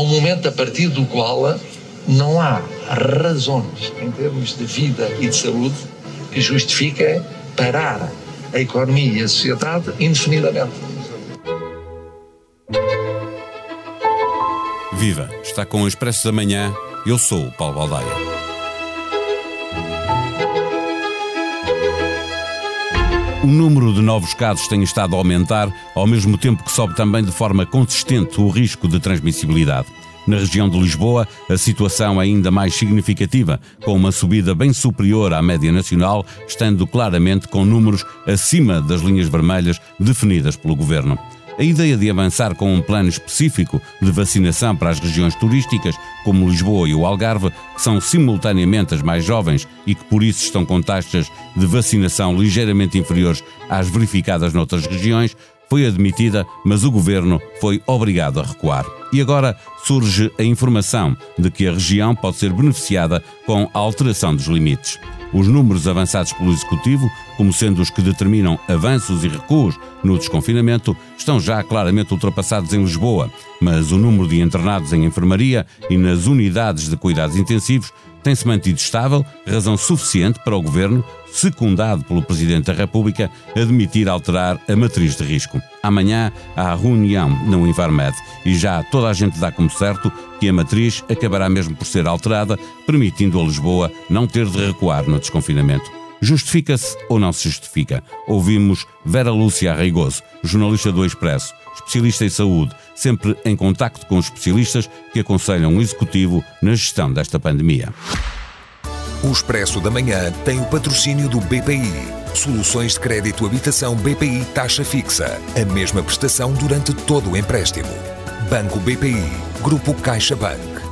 Um momento a partir do qual não há razões em termos de vida e de saúde que justifiquem parar a economia e a sociedade indefinidamente. Viva! Está com o Expresso da Manhã. Eu sou o Paulo Baldaia. O número de novos casos tem estado a aumentar, ao mesmo tempo que sobe também de forma consistente o risco de transmissibilidade. Na região de Lisboa, a situação é ainda mais significativa, com uma subida bem superior à média nacional, estando claramente com números acima das linhas vermelhas definidas pelo governo. A ideia de avançar com um plano específico de vacinação para as regiões turísticas, como Lisboa e o Algarve, que são simultaneamente as mais jovens e que por isso estão com taxas de vacinação ligeiramente inferiores às verificadas noutras regiões, foi admitida, mas o governo foi obrigado a recuar. E agora surge a informação de que a região pode ser beneficiada com a alteração dos limites. Os números avançados pelo Executivo, como sendo os que determinam avanços e recuos no desconfinamento, estão já claramente ultrapassados em Lisboa, mas o número de internados em enfermaria e nas unidades de cuidados intensivos tem-se mantido estável, razão suficiente para o Governo, secundado pelo Presidente da República, admitir alterar a matriz de risco. Amanhã há reunião no Infarmed e já toda a gente dá como certo que a matriz acabará mesmo por ser alterada, permitindo a Lisboa não ter de recuar no desconfinamento. Justifica-se ou não se justifica? Ouvimos Vera Lúcia Arreigoso, jornalista do Expresso, especialista em saúde, sempre em contacto com os especialistas que aconselham o executivo na gestão desta pandemia. O Expresso da Manhã tem o patrocínio do BPI. Soluções de crédito habitação BPI taxa fixa. A mesma prestação durante todo o empréstimo. Banco BPI. Grupo CaixaBank.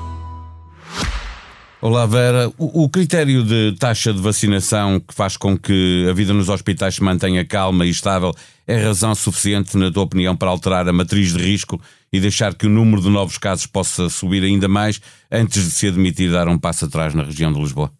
Olá Vera, o, o, critério de taxa de vacinação que faz com que a vida nos hospitais se mantenha calma e estável é razão suficiente, na tua opinião, para alterar a matriz de risco e deixar que o número de novos casos possa subir ainda mais antes de se admitir dar um passo atrás na região de Lisboa?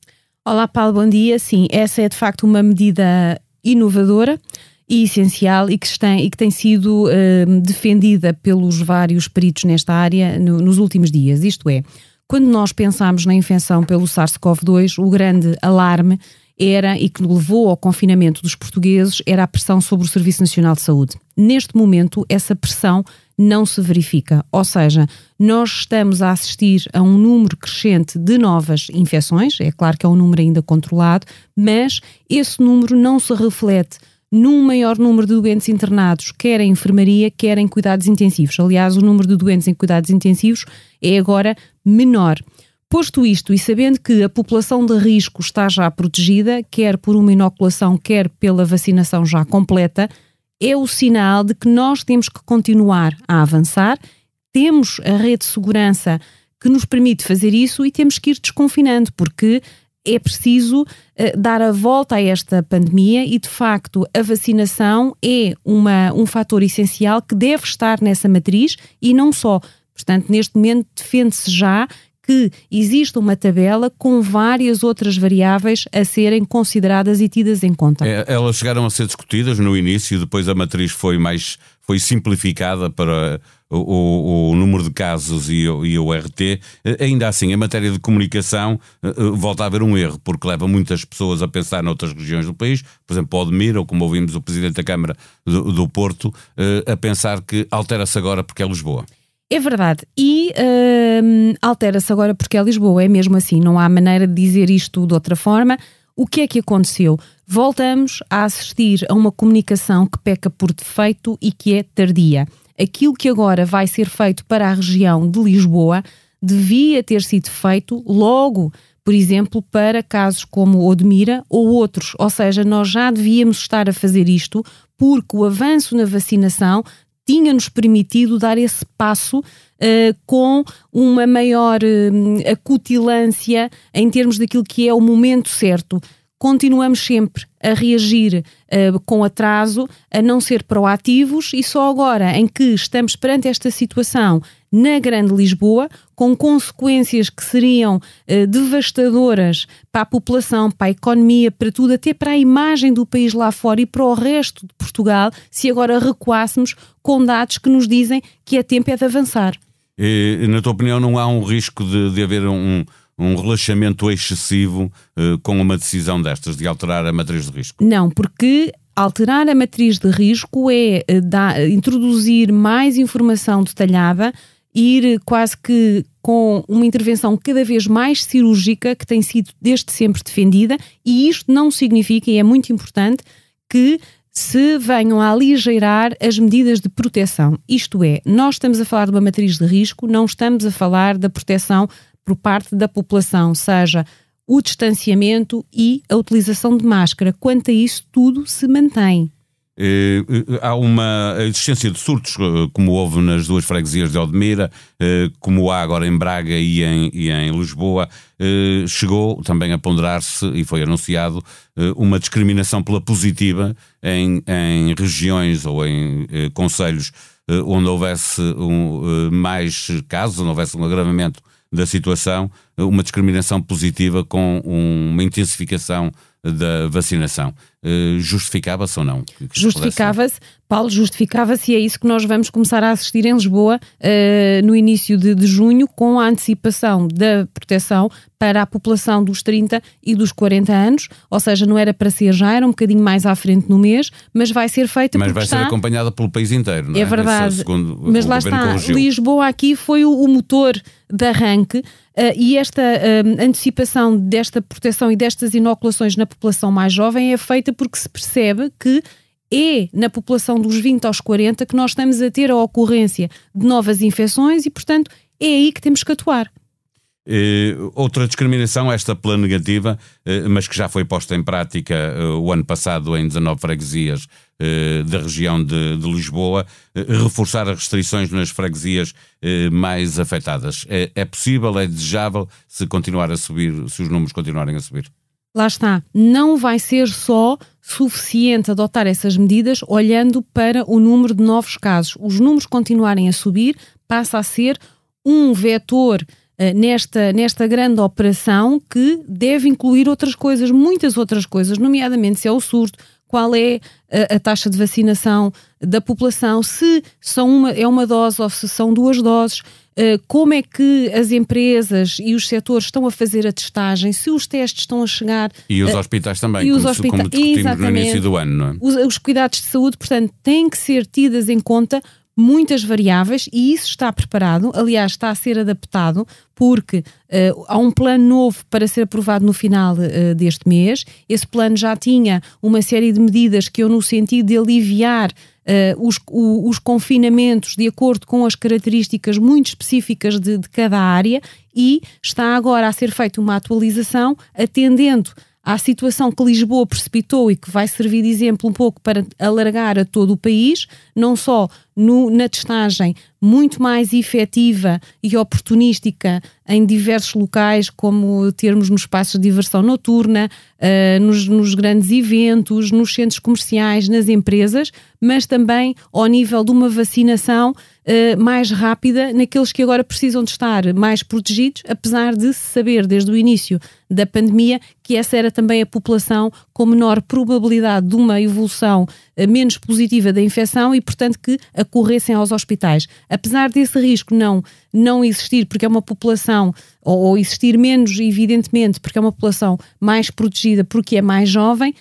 Olá Paulo, bom dia. Sim, essa é de facto uma medida inovadora e essencial e que, está, e que tem sido uh, defendida pelos vários peritos nesta área no, nos últimos dias. Isto é, quando nós pensamos na infecção pelo SARS-CoV-2, o grande alarme era, e que levou ao confinamento dos portugueses, era a pressão sobre o Serviço Nacional de Saúde. Neste momento, essa pressão não se verifica, ou seja, nós estamos a assistir a um número crescente de novas infecções, é claro que é um número ainda controlado, mas esse número não se reflete num maior número de doentes internados, quer em enfermaria, quer em cuidados intensivos. Aliás, o número de doentes em cuidados intensivos é agora menor. Posto isto e sabendo que a população de risco está já protegida, quer por uma inoculação, quer pela vacinação já completa, é o sinal de que nós temos que continuar a avançar, temos a rede de segurança que nos permite fazer isso e temos que ir desconfinando, porque é preciso uh, dar a volta a esta pandemia e, de facto, a vacinação é uma, um fator essencial que deve estar nessa matriz e não só. Portanto, neste momento defende-se já que existe uma tabela com várias outras variáveis a serem consideradas e tidas em conta. É, elas chegaram a ser discutidas no início, depois a matriz foi mais foi simplificada para o, o, número de casos e o, e o, RT. Ainda assim, em matéria de comunicação, eh, eh, volta a haver um erro, porque leva muitas pessoas a pensar noutras regiões do país, por exemplo, Odmir, ou como ouvimos o Presidente da Câmara do, do Porto, eh, a pensar que altera-se agora porque é Lisboa. É verdade. E uh, altera-se agora porque é Lisboa, é mesmo assim, não há maneira de dizer isto de outra forma. O que é que aconteceu? Voltamos a assistir a uma comunicação que peca por defeito e que é tardia. Aquilo que agora vai ser feito para a região de Lisboa devia ter sido feito logo, por exemplo, para casos como Odmira ou outros. Ou seja, nós já devíamos estar a fazer isto porque o avanço na vacinação tinha-nos permitido dar esse passo uh, com uma maior uh, acutilância em termos daquilo que é o momento certo. Continuamos sempre a reagir uh, com atraso, a não ser proativos, e só agora em que estamos perante esta situação na Grande Lisboa, com consequências que seriam eh, devastadoras para a população, para a economia, para tudo, até para a imagem do país lá fora e para o resto de Portugal, se agora recuássemos com dados que nos dizem que é tempo é de avançar. E, na tua opinião, não há um risco de, de haver um, um relaxamento excessivo uh, com uma decisão destas, de alterar a matriz de risco? Não, porque alterar a matriz de risco é da, introduzir mais informação detalhada, ir quase que com uma intervenção cada vez mais cirúrgica, que tem sido desde sempre defendida, e isto não significa, e é muito importante, que se venham a aligeirar as medidas de proteção. Isto é, nós estamos a falar de uma matriz de risco, não estamos a falar da proteção por parte da população, seja o distanciamento e a utilização de máscara. Quanto a isso, tudo se mantém. Eh, eh, há uma existência de surtos, eh, como houve nas duas freguesias de Odmira, como há agora em Braga e em, e em Lisboa. Chegou também a ponderar-se, e foi anunciado, uma discriminação pela positiva em, em regiões ou em conselhos onde houvesse um, mais casos, onde houvesse um agravamento da situação, uma discriminação positiva com uma intensificação da vacinação. Uh, justificava-se ou não? Justificava-se, Paulo, justificava-se e é isso que nós vamos começar a assistir em Lisboa uh, no início de, de, junho, com a antecipação da proteção para a população dos 30 e dos 40 anos, ou seja, não era para ser já, era um bocadinho mais à frente no mês, mas vai ser feita Mas vai está... ser acompanhada pelo país inteiro, não é? É verdade, mas lá está. Lisboa aqui foi o, o motor de arranque Uh, e esta uh, antecipação desta proteção e destas inoculações na população mais jovem é feita porque se percebe que é na população dos 20 aos 40 que nós estamos a ter a ocorrência de novas infecções e, portanto, é aí que temos que atuar. Uh, outra discriminação, esta pela negativa, uh, mas que já foi posta em prática uh, o ano passado em 19 freguesias da região de, de Lisboa, reforçar as restrições nas freguesias mais afetadas. É, é possível, é desejável se continuar a subir, se os números continuarem a subir? Lá está, não vai ser só suficiente adotar essas medidas olhando para o número de novos casos. Os números continuarem a subir, passa a ser um vetor eh, nesta, nesta grande operação que deve incluir outras coisas, muitas outras coisas, nomeadamente se é o surto, qual é a, a, taxa de vacinação da população, se são uma, é uma dose ou se são duas doses, uh, como é que as empresas e os setores estão a fazer a testagem, se os testes estão a chegar. E os uh, hospitais também, e os como, hospita como discutimos no início do ano. Não é? os, os cuidados de saúde, portanto, têm que ser tidas em conta muitas variáveis e isso está preparado, aliás, está a ser adaptado, porque uh, há um plano novo para ser aprovado no final uh, deste mês. Esse plano já tinha uma série de medidas que eu, no sentido de aliviar uh, os, o, os, confinamentos de acordo com as características muito específicas de, de cada área, e está agora a ser feita uma atualização atendendo à situação que Lisboa precipitou e que vai servir de exemplo um pouco para alargar a todo o país, não só no, na testagem muito mais efetiva e oportunística em diversos locais, como termos nos espaços de diversão noturna, uh, nos, nos, grandes eventos, nos centros comerciais, nas empresas, mas também ao nível de uma vacinação uh, mais rápida naqueles que agora precisam de estar mais protegidos, apesar de se saber desde o início da pandemia que essa era também a população com menor probabilidade de uma evolução uh, menos positiva da infecção e, portanto, que acorressem aos hospitais. Apesar desse risco não, não existir, porque é uma população, ou, ou existir menos, evidentemente, porque é uma população mais protegida, porque é mais jovem,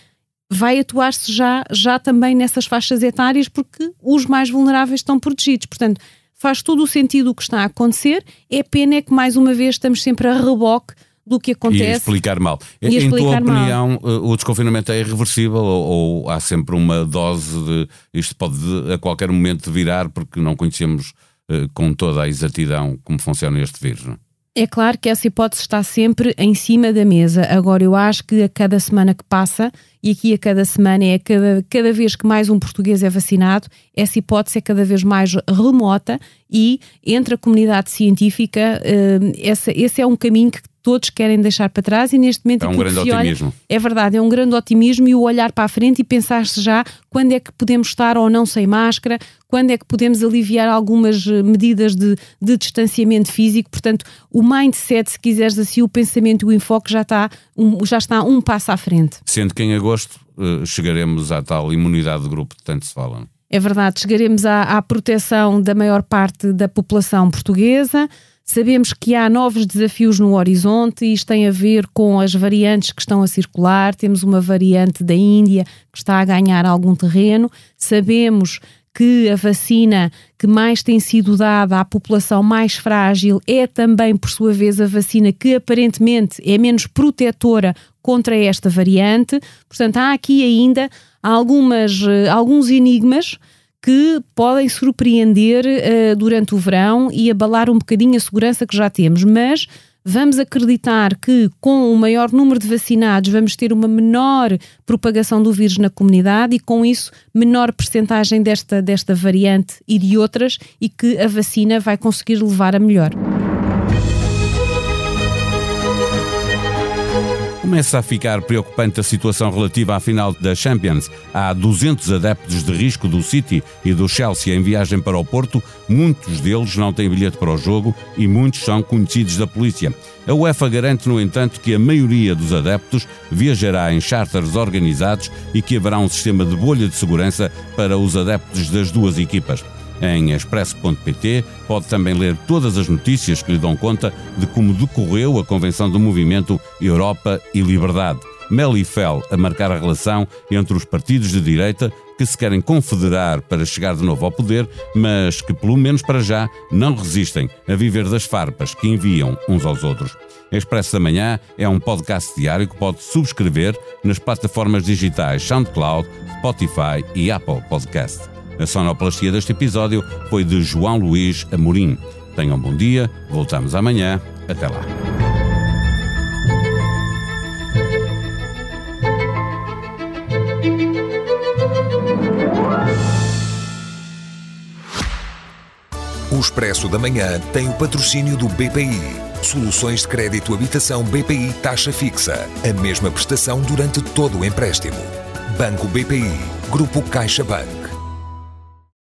vai atuar-se já, já também nessas faixas etárias, porque os mais vulneráveis estão protegidos. Portanto, faz todo o sentido o que está a acontecer. É pena é que, mais uma vez, estamos sempre a reboque do que acontece. E explicar mal. E em explicar tua opinião, mal. Eh, o desconfinamento é irreversível ou, ou, há sempre uma dose de isto pode a qualquer momento virar porque não conhecemos uh, com toda a exatidão como funciona este vírus? Não? É claro que essa hipótese está sempre em cima da mesa. Agora, eu acho que a cada semana que passa, e aqui a cada semana é cada, cada vez que mais um português é vacinado, essa hipótese é cada vez mais remota e entre a comunidade científica, uh, essa, esse é um caminho que todos querem deixar para trás e neste momento é um grande otimismo. Olha, é verdade, é um grande otimismo e o olhar para a frente e pensar-se já quando é que podemos estar ou não sem máscara, quando é que podemos aliviar algumas eh, medidas de, de distanciamento físico. Portanto, o mindset, se quiseres assim, o pensamento e o enfoque já está um, já está um passo à frente. Sendo que em agosto uh, chegaremos à tal imunidade de grupo de tanto se fala. É verdade, chegaremos à, à proteção da maior parte da população portuguesa. Sabemos que há novos desafios no horizonte e isto tem a ver com as variantes que estão a circular. Temos uma variante da Índia que está a ganhar algum terreno. Sabemos que a vacina que mais tem sido dada à população mais frágil é também, por sua vez, a vacina que aparentemente é menos protetora contra esta variante. Portanto, há aqui ainda algumas, eh, alguns enigmas que podem surpreender uh, durante o verão e abalar um bocadinho a segurança que já temos, mas Vamos acreditar que, com o maior número de vacinados, vamos ter uma menor propagação do vírus na comunidade e, com isso, menor percentagem desta, desta variante e de outras, e que a vacina vai conseguir levar a melhor. Começa a ficar preocupante a situação relativa à final da Champions. Há 200 adeptos de risco do City e do Chelsea em viagem para o Porto. Muitos deles não têm bilhete para o jogo e muitos são conhecidos da polícia. A UEFA garante, no entanto, que a maioria dos adeptos viajará em charters organizados e que haverá um sistema de bolha de segurança para os adeptos das duas equipas. Em expresso.pt pode também ler todas as notícias que lhe dão conta de como decorreu a convenção do movimento Europa e Liberdade. Melifel a marcar a relação entre os partidos de direita que se querem confederar para chegar de novo ao poder, mas que, pelo menos para já, não resistem a viver das farpas que enviam uns aos outros. Expresso da Manhã é um podcast diário que pode subscrever nas plataformas digitais SoundCloud, Spotify e Apple Podcast. A sonoplastia deste episódio foi de João Luís Amorim. Tenham um bom dia, voltamos amanhã. Até lá. O Expresso da Manhã tem o patrocínio do BPI. Soluções de crédito habitação BPI taxa fixa. A mesma prestação durante todo o empréstimo. Banco BPI. Grupo CaixaBank.